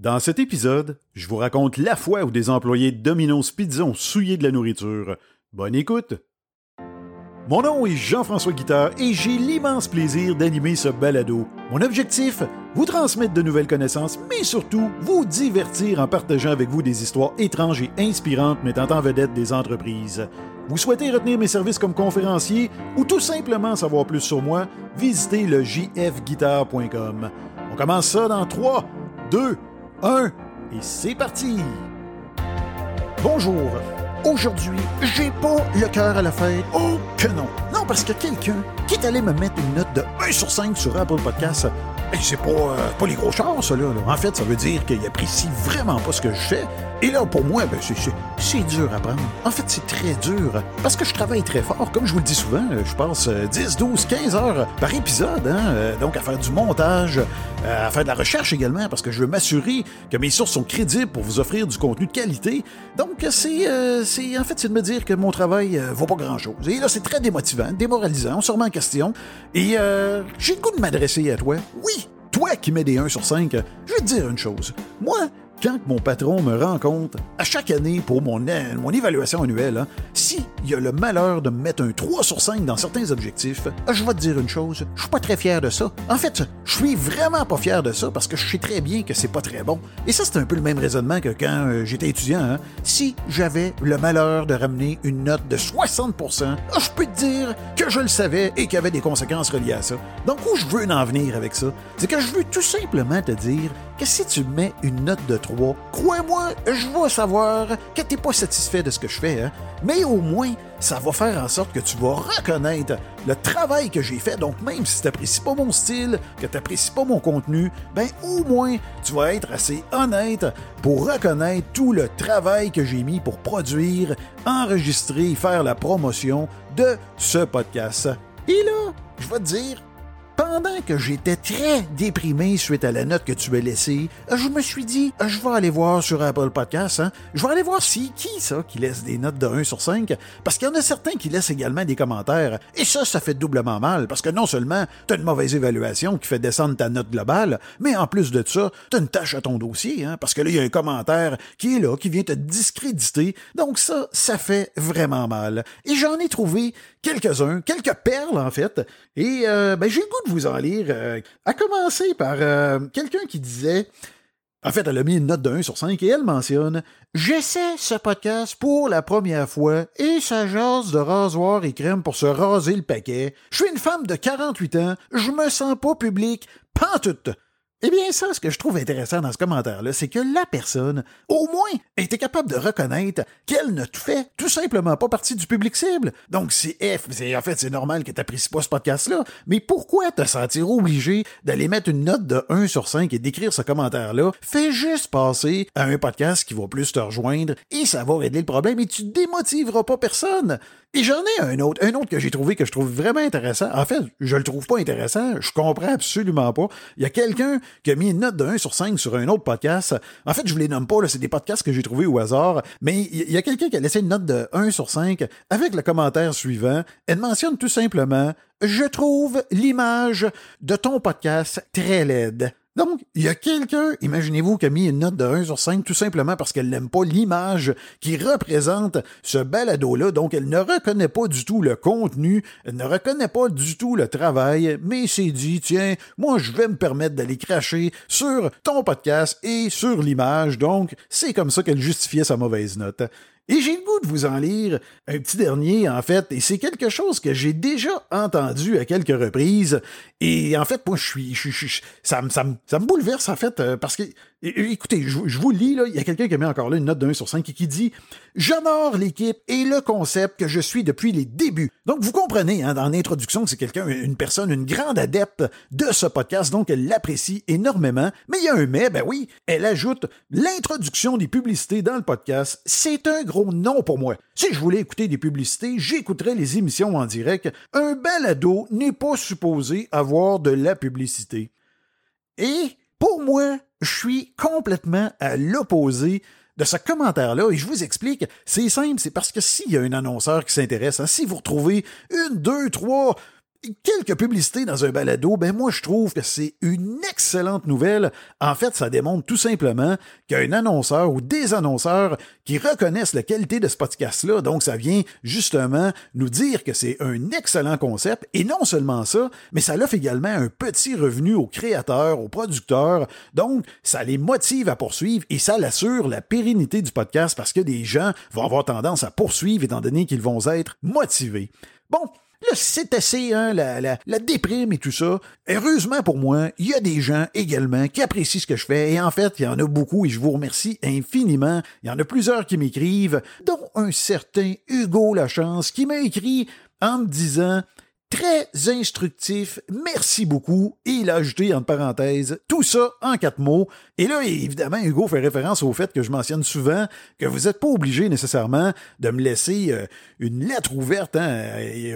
Dans cet épisode, je vous raconte la fois où des employés de Domino's Pizza ont souillé de la nourriture. Bonne écoute! Mon nom est Jean-François Guitard et j'ai l'immense plaisir d'animer ce balado. Mon objectif, vous transmettre de nouvelles connaissances, mais surtout vous divertir en partageant avec vous des histoires étranges et inspirantes mettant en vedette des entreprises. Vous souhaitez retenir mes services comme conférencier ou tout simplement savoir plus sur moi, visitez le jfguitar.com. On commence ça dans 3, 2, 1 et c'est parti! Bonjour! Aujourd'hui, j'ai pas le cœur à la fête. Oh que non! Non, parce que quelqu'un qui est allé me mettre une note de 1 sur 5 sur Apple Podcast, c'est pas, euh, pas les gros chars, ça, là. En fait, ça veut dire qu'il apprécie vraiment pas ce que je fais. Et là, pour moi, ben, c'est, dur à prendre. En fait, c'est très dur. Parce que je travaille très fort. Comme je vous le dis souvent, euh, je passe euh, 10, 12, 15 heures par épisode. Hein, euh, donc, à faire du montage, euh, à faire de la recherche également, parce que je veux m'assurer que mes sources sont crédibles pour vous offrir du contenu de qualité. Donc, c'est, euh, en fait, c'est de me dire que mon travail vaut pas grand-chose. Et là, c'est très démotivant, démoralisant, on se remet en question. Et j'ai le goût de m'adresser à toi. Oui, toi qui mets des 1 sur 5, je vais te dire une chose. Moi, quand mon patron me rend compte, à chaque année pour mon, évaluation annuelle, hein, si il a le malheur de me mettre un 3 sur 5 dans certains objectifs, euh, je vais te dire une chose, je suis pas très fier de ça. En fait, je suis vraiment pas fier de ça parce que je sais très bien que c'est pas très bon. Et ça, c'est un peu le même raisonnement que quand euh, j'étais étudiant. hein. Si j'avais le malheur de ramener une note de 60%, ah, je peux te dire que je le savais et qu'il y avait des conséquences reliées à ça. Donc, où je veux en venir avec ça, c'est que je veux tout simplement te dire que si tu mets une note de 3, crois-moi, je vais savoir que t'es pas satisfait de ce que je fais, hein. mais au moins, ça va faire en sorte que tu vas reconnaître le travail que j'ai fait. Donc, même si t'apprécies pas mon style, que t'apprécies pas mon contenu, ben, au moins, tu vas être assez honnête pour reconnaître tout le travail que j'ai mis pour produire, enregistrer faire la promotion de ce podcast. Et là, je vais te dire, pendant que j'étais très déprimé suite à la note que tu as laissée, je me suis dit, je vais aller voir sur Apple Podcasts, hein, je vais aller voir si qui ça qui laisse des notes de 1 sur 5, parce qu'il y en a certains qui laissent également des commentaires, et ça, ça fait doublement mal, parce que non seulement tu as une mauvaise évaluation qui fait descendre ta note globale, mais en plus de ça, tu as une tâche à ton dossier, hein, parce que là, il y a un commentaire qui est là, qui vient te discréditer, donc ça, ça fait vraiment mal. Et j'en ai trouvé quelques-uns, quelques perles en fait, et euh, ben, j'ai le goût de vous en lire, euh, à commencer par euh, quelqu'un qui disait, en fait, elle a mis une note de 1 sur 5 et elle mentionne J'essaie ce podcast pour la première fois et ça jase de rasoir et crème pour se raser le paquet. Je suis une femme de 48 ans, je me sens pas public, pantoute. Eh bien, ça, ce que je trouve intéressant dans ce commentaire-là, c'est que la personne, au moins, était capable de reconnaître qu'elle ne fait tout simplement pas partie du public cible. Donc, c'est F, en fait, c'est normal que t'apprécies pas ce podcast-là, mais pourquoi te sentir obligé d'aller mettre une note de 1 sur 5 et d'écrire ce commentaire-là? Fais juste passer à un podcast qui va plus te rejoindre et ça va régler le problème et tu démotiveras pas personne. Et j'en ai un autre, un autre que j'ai trouvé que je trouve vraiment intéressant. En fait, je le trouve pas intéressant, je comprends absolument pas. Il y a quelqu'un qui a mis une note de 1 sur 5 sur un autre podcast. En fait, je vous les nomme pas, c'est des podcasts que j'ai trouvés au hasard, mais il y a quelqu'un qui a laissé une note de 1 sur 5 avec le commentaire suivant. Elle mentionne tout simplement Je trouve l'image de ton podcast très laide. Donc, il y a quelqu'un, imaginez-vous, qui a mis une note de 1 sur 5 tout simplement parce qu'elle n'aime pas l'image qui représente ce balado-là. Donc, elle ne reconnaît pas du tout le contenu, elle ne reconnaît pas du tout le travail, mais s'est dit, tiens, moi, je vais me permettre d'aller cracher sur ton podcast et sur l'image. Donc, c'est comme ça qu'elle justifiait sa mauvaise note. Et j'ai le goût de vous en lire un petit dernier, en fait, et c'est quelque chose que j'ai déjà entendu à quelques reprises. Et en fait, moi, je suis, ça, me, ça, me, ça me bouleverse, en fait, euh, parce que, écoutez, je, vous lis, là, il y a quelqu'un qui a mis encore là une note de 1 sur 5 et qui dit « J'honore l'équipe et le concept que je suis depuis les débuts. » Donc, vous comprenez, hein, dans l'introduction, c'est quelqu'un, une personne, une grande adepte de ce podcast, donc elle l'apprécie énormément. Mais il y a un mais, ben oui, elle ajoute l'introduction des publicités dans le podcast. C'est un gros non pour moi. Si je voulais écouter des publicités, j'écouterais les émissions en direct. Un balado n'est pas supposé avoir de la publicité. Et pour moi, je suis complètement à l'opposé de ce commentaire-là, et je vous explique, c'est simple, c'est parce que s'il y a un annonceur qui s'intéresse, hein, si vous retrouvez une, deux, trois quelques publicités dans un balado, ben moi je trouve que c'est une excellente nouvelle. En fait, ça démontre tout simplement qu'il y a un annonceur ou des annonceurs qui reconnaissent la qualité de ce podcast-là. Donc ça vient justement nous dire que c'est un excellent concept. Et non seulement ça, mais ça offre également un petit revenu aux créateurs, aux producteurs. Donc ça les motive à poursuivre et ça l'assure la pérennité du podcast parce que des gens vont avoir tendance à poursuivre étant donné qu'ils vont être motivés. Bon, Là, c'est assez, hein, la, la, la, déprime et tout ça. Heureusement pour moi, il y a des gens également qui apprécient ce que je fais. Et en fait, il y en a beaucoup et je vous remercie infiniment. Il y en a plusieurs qui m'écrivent, dont un certain Hugo Lachance qui m'a écrit en me disant très instructif. Merci beaucoup. Et il a ajouté entre parenthèses tout ça en quatre mots. Et là, évidemment, Hugo fait référence au fait que je mentionne souvent que vous n'êtes pas obligé nécessairement de me laisser euh, une lettre ouverte, hein,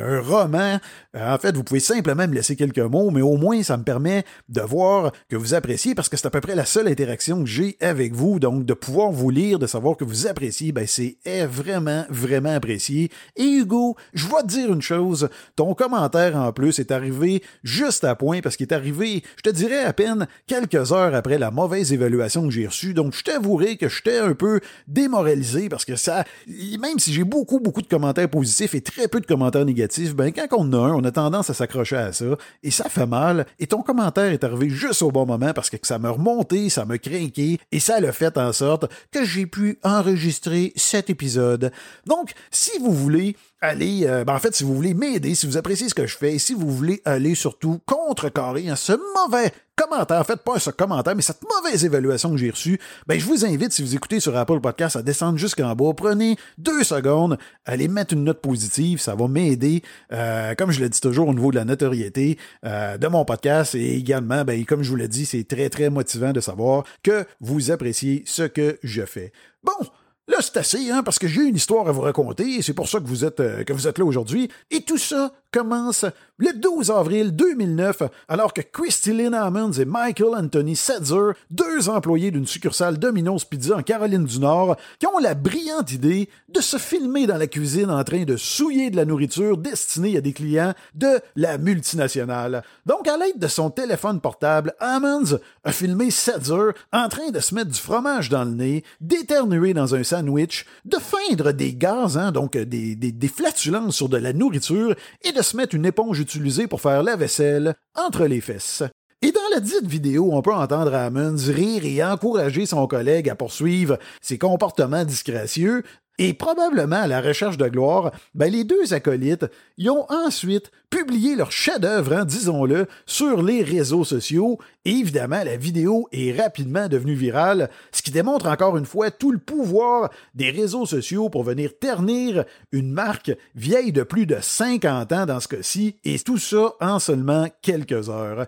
un roman. En fait, vous pouvez simplement me laisser quelques mots, mais au moins, ça me permet de voir que vous appréciez parce que c'est à peu près la seule interaction que j'ai avec vous. Donc, de pouvoir vous lire, de savoir que vous appréciez, ben, c'est vraiment, vraiment apprécié. Et Hugo, je vais te dire une chose. Ton commentaire, en plus, est arrivé juste à point parce qu'il est arrivé, je te dirais, à peine quelques heures après la mauvaise évaluation que j'ai reçue. Donc, je t'avouerai que j'étais un peu démoralisé parce que ça, même si j'ai beaucoup, beaucoup de commentaires positifs et très peu de commentaires négatifs, ben, quand on a un, on a tendance à s'accrocher à ça et ça fait mal. Et ton commentaire est arrivé juste au bon moment parce que ça m'a remonté, ça m'a craqué et ça l'a fait en sorte que j'ai pu enregistrer cet épisode. Donc, si vous voulez aller, euh, ben en fait, si vous voulez m'aider, si vous appréciez ce que je fais, si vous voulez aller surtout contrecarrer ce mauvais commentaire, en fait, pas ce commentaire, mais cette mauvaise évaluation que j'ai reçue, ben, je vous invite, si vous écoutez sur Apple Podcast, à descendre jusqu'en bas. Prenez deux secondes, allez mettre une note positive, ça va m'aider, euh, comme je le dis toujours, au niveau de la notoriété euh, de mon podcast. Et également, ben, comme je vous l'ai dit, c'est très, très motivant de savoir que vous appréciez ce que je fais. Bon, Là, c'est assez, hein, parce que j'ai une histoire à vous raconter et c'est pour ça que vous êtes, euh, que vous êtes là aujourd'hui. Et tout ça commence le 12 avril 2009, alors que Christy Lynn Ammons et Michael Anthony Setzer, deux employés d'une succursale Domino's Pizza en Caroline du Nord, qui ont la brillante idée de se filmer dans la cuisine en train de souiller de la nourriture destinée à des clients de la multinationale. Donc, à l'aide de son téléphone portable, Ammons a filmé Setzer en train de se mettre du fromage dans le nez, d'éternuer dans un sandwich, de feindre des gaz, hein, donc des, des, des flatulences sur de la nourriture et de se mettre une éponge utilisée pour faire la vaisselle entre les fesses. Et dans la dite vidéo, on peut entendre Hammond rire et encourager son collègue à poursuivre ses comportements disgracieux, et probablement à la recherche de gloire, ben les deux acolytes y ont ensuite publié leur chef-d'œuvre, hein, disons-le, sur les réseaux sociaux. Évidemment, la vidéo est rapidement devenue virale, ce qui démontre encore une fois tout le pouvoir des réseaux sociaux pour venir ternir une marque vieille de plus de 50 ans dans ce cas-ci, et tout ça en seulement quelques heures.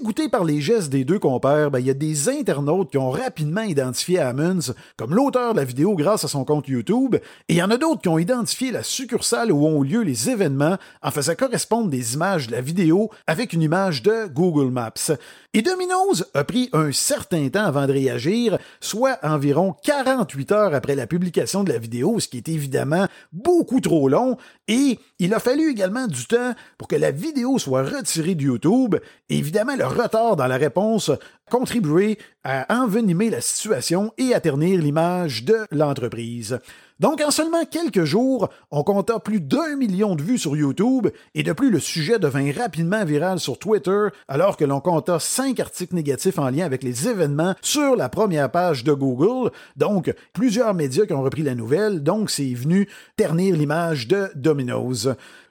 Dégoûté par les gestes des deux compères, ben, il y a des internautes qui ont rapidement identifié Ammons comme l'auteur de la vidéo grâce à son compte YouTube, et il y en a d'autres qui ont identifié la succursale où ont lieu les événements en faisant correspondre des images de la vidéo avec une image de Google Maps. Et Domino's a pris un certain temps avant de réagir, soit environ 48 heures après la publication de la vidéo, ce qui est évidemment beaucoup trop long, et il a fallu également du temps pour que la vidéo soit retirée de YouTube, Évidemment, le retard dans la réponse contribué à envenimer la situation et à ternir l'image de l'entreprise. Donc, en seulement quelques jours, on compta plus d'un million de vues sur YouTube et de plus, le sujet devint rapidement viral sur Twitter alors que l'on compta cinq articles négatifs en lien avec les événements sur la première page de Google. Donc, plusieurs médias qui ont repris la nouvelle, donc c'est venu ternir l'image de Domino's.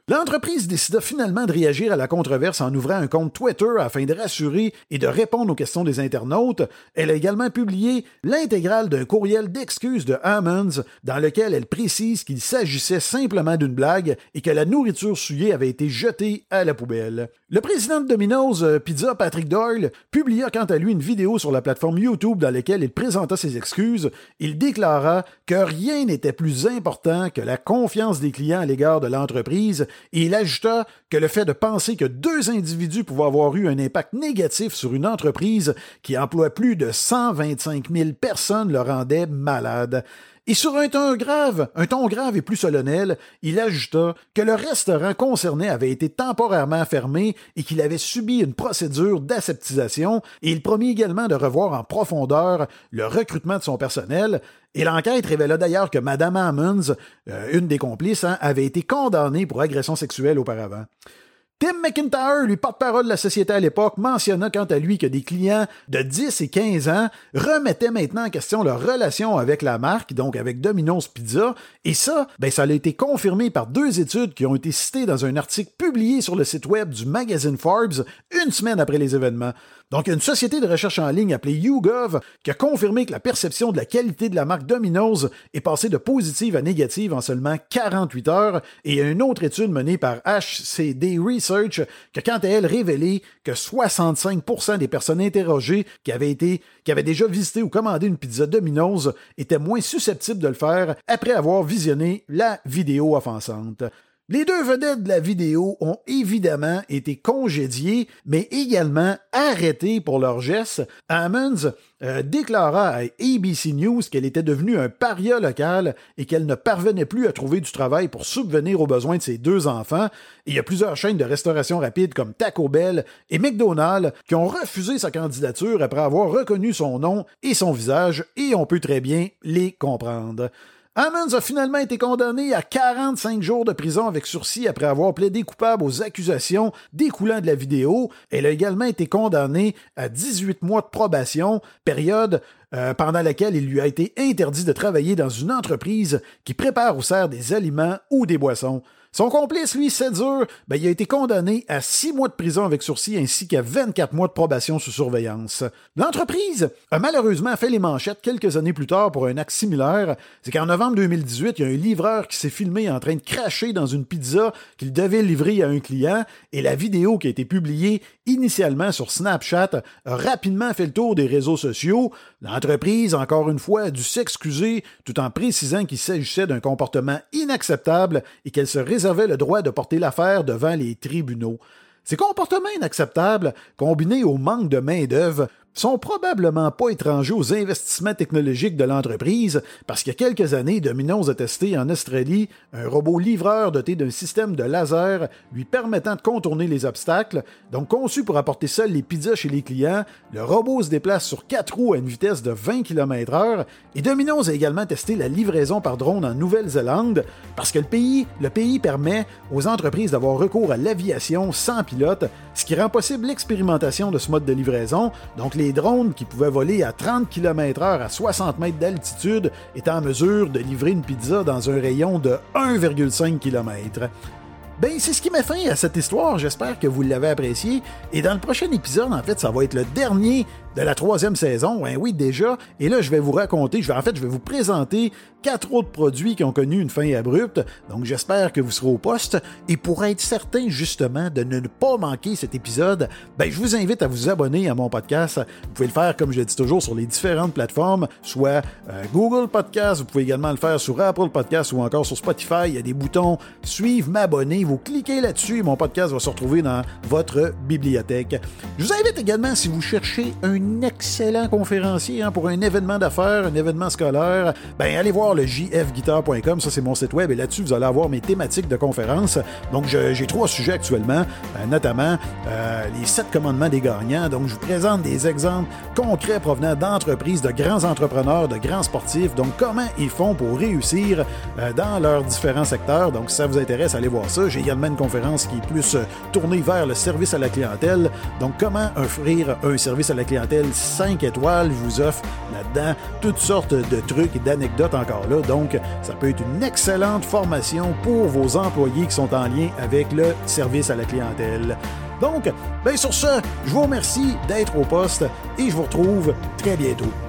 L'entreprise décida finalement de réagir à la controverse en ouvrant un compte Twitter afin de rassurer et de répondre aux questions des internautes. Elle a également publié l'intégrale d'un courriel d'excuses de Hammonds dans lequel elle précise qu'il s'agissait simplement d'une blague et que la nourriture souillée avait été jetée à la poubelle. Le président de Domino's euh, Pizza, Patrick Doyle, publia quant à lui une vidéo sur la plateforme YouTube dans laquelle il présenta ses excuses. Il déclara que rien n'était plus important que la confiance des clients à l'égard de l'entreprise et il ajouta que le fait de penser que deux individus pouvaient avoir eu un impact négatif sur une entreprise qui emploie plus de 125 000 personnes le rendait malade. Et sur un ton grave, un ton grave et plus solennel, il ajouta que le restaurant concerné avait été temporairement fermé et qu'il avait subi une procédure d'aseptisation et il promit également de revoir en profondeur le recrutement de son personnel. Et l'enquête révéla d'ailleurs que Madame Ammons, euh, une des complices, hein, avait été condamnée pour agression sexuelle auparavant. Tim McIntyre, lui porte-parole de la société à l'époque, mentionna quant à lui que des clients de 10 et 15 ans remettaient maintenant en question leur relation avec la marque, donc avec Domino's Pizza, et ça, ben ça a été confirmé par deux études qui ont été citées dans un article publié sur le site web du magazine Forbes une semaine après les événements. Donc, une société de recherche en ligne appelée YouGov qui a confirmé que la perception de la qualité de la marque Domino's est passée de positive à négative en seulement 48 heures, et une autre étude menée par HCD Research qui a quant à elle révélé que 65% des personnes interrogées qui avaient été, qui avaient déjà visité ou commandé une pizza Domino's étaient moins susceptibles de le faire après avoir visionné la vidéo offensante. Les deux vedettes de la vidéo ont évidemment été congédiées, mais également arrêtées pour leurs gestes. Ammons euh, déclara à ABC News qu'elle était devenue un paria local et qu'elle ne parvenait plus à trouver du travail pour subvenir aux besoins de ses deux enfants. il y a plusieurs chaînes de restauration rapide comme Taco Bell et McDonald's qui ont refusé sa candidature après avoir reconnu son nom et son visage, et on peut très bien les comprendre. Ammons a finalement été condamné à 45 jours de prison avec sursis après avoir plaidé coupable aux accusations découlant de la vidéo. Elle a également été condamnée à 18 mois de probation, période euh, pendant laquelle il lui a été interdit de travailler dans une entreprise qui prépare ou sert des aliments ou des boissons. Son complice, lui, Setzer, ben, il a été condamné à six mois de prison avec sursis ainsi qu'à 24 mois de probation sous surveillance. L'entreprise a malheureusement fait les manchettes quelques années plus tard pour un acte similaire. C'est qu'en novembre 2018, il y a un livreur qui s'est filmé en train de cracher dans une pizza qu'il devait livrer à un client et la vidéo qui a été publiée initialement sur Snapchat a rapidement fait le tour des réseaux sociaux. L'entreprise, encore une fois, a dû s'excuser tout en précisant qu'il s'agissait d'un comportement inacceptable et qu'elle se réservait le droit de porter l'affaire devant les tribunaux. Ces comportements inacceptables, combinés au manque de main-d'œuvre, sont probablement pas étrangers aux investissements technologiques de l'entreprise, parce qu'il y a quelques années, Domino's a testé en Australie un robot livreur doté d'un système de laser lui permettant de contourner les obstacles. Donc conçu pour apporter seul les pizzas chez les clients, le robot se déplace sur quatre roues à une vitesse de 20 km/h. Et Domino's a également testé la livraison par drone en Nouvelle-Zélande, parce que le pays, permet aux entreprises d'avoir recours à l'aviation sans pilote, ce qui rend possible l'expérimentation de ce mode de livraison. Donc les drones qui pouvaient voler à 30 km/h à 60 mètres d'altitude étaient en mesure de livrer une pizza dans un rayon de 1,5 km. Ben, c'est ce qui met fin à cette histoire. J'espère que vous l'avez apprécié. Et dans le prochain épisode, en fait, ça va être le dernier de la troisième saison. Ben oui, déjà. Et là, je vais vous raconter, je vais, en fait, je vais vous présenter quatre autres produits qui ont connu une fin abrupte. Donc, j'espère que vous serez au poste. Et pour être certain, justement, de ne pas manquer cet épisode, ben, je vous invite à vous abonner à mon podcast. Vous pouvez le faire, comme je le dis toujours, sur les différentes plateformes, soit euh, Google Podcast, vous pouvez également le faire sur Apple Podcast ou encore sur Spotify. Il y a des boutons suivre, m'abonner. Vous cliquez là-dessus et mon podcast va se retrouver dans votre bibliothèque. Je vous invite également, si vous cherchez un excellent conférencier hein, pour un événement d'affaires, un événement scolaire, ben, allez voir le jfguitar.com, ça c'est mon site web, et là-dessus vous allez avoir mes thématiques de conférences. Donc j'ai trois sujets actuellement, euh, notamment euh, les sept commandements des gagnants. Donc je vous présente des exemples concrets provenant d'entreprises, de grands entrepreneurs, de grands sportifs. Donc comment ils font pour réussir euh, dans leurs différents secteurs. Donc si ça vous intéresse, allez voir ça. J'ai également une conférence qui est plus tournée vers le service à la clientèle. Donc comment offrir un service à la clientèle 5 étoiles. Je vous offre là-dedans toutes sortes de trucs et d'anecdotes encore là. Donc, ça peut être une excellente formation pour vos employés qui sont en lien avec le service à la clientèle. Donc, bien sur ce, je vous remercie d'être au poste et je vous retrouve très bientôt.